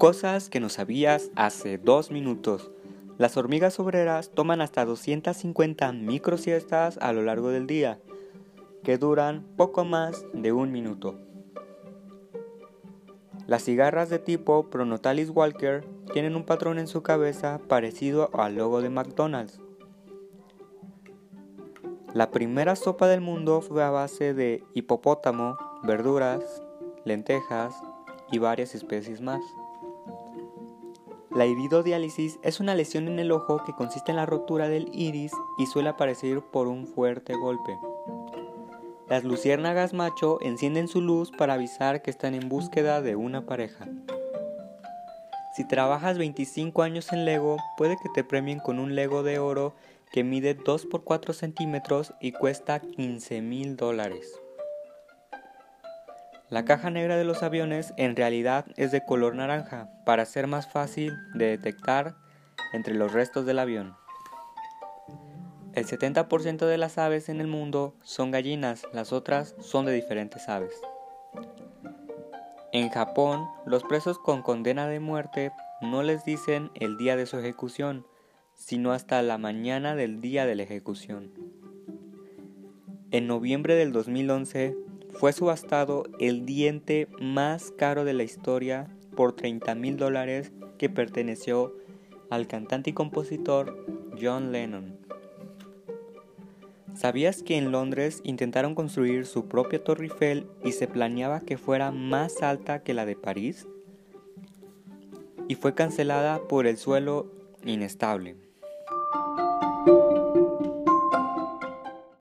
Cosas que no sabías hace dos minutos. Las hormigas obreras toman hasta 250 microsiestas a lo largo del día, que duran poco más de un minuto. Las cigarras de tipo Pronotalis Walker tienen un patrón en su cabeza parecido al logo de McDonald's. La primera sopa del mundo fue a base de hipopótamo, verduras, lentejas y varias especies más. La iridodiálisis es una lesión en el ojo que consiste en la rotura del iris y suele aparecer por un fuerte golpe. Las luciérnagas macho encienden su luz para avisar que están en búsqueda de una pareja. Si trabajas 25 años en Lego, puede que te premien con un Lego de oro que mide 2 por 4 centímetros y cuesta 15 mil dólares. La caja negra de los aviones en realidad es de color naranja para ser más fácil de detectar entre los restos del avión. El 70% de las aves en el mundo son gallinas, las otras son de diferentes aves. En Japón, los presos con condena de muerte no les dicen el día de su ejecución, sino hasta la mañana del día de la ejecución. En noviembre del 2011, fue subastado el diente más caro de la historia por 30 mil dólares que perteneció al cantante y compositor John Lennon. ¿Sabías que en Londres intentaron construir su propia Torre Eiffel y se planeaba que fuera más alta que la de París? Y fue cancelada por el suelo inestable.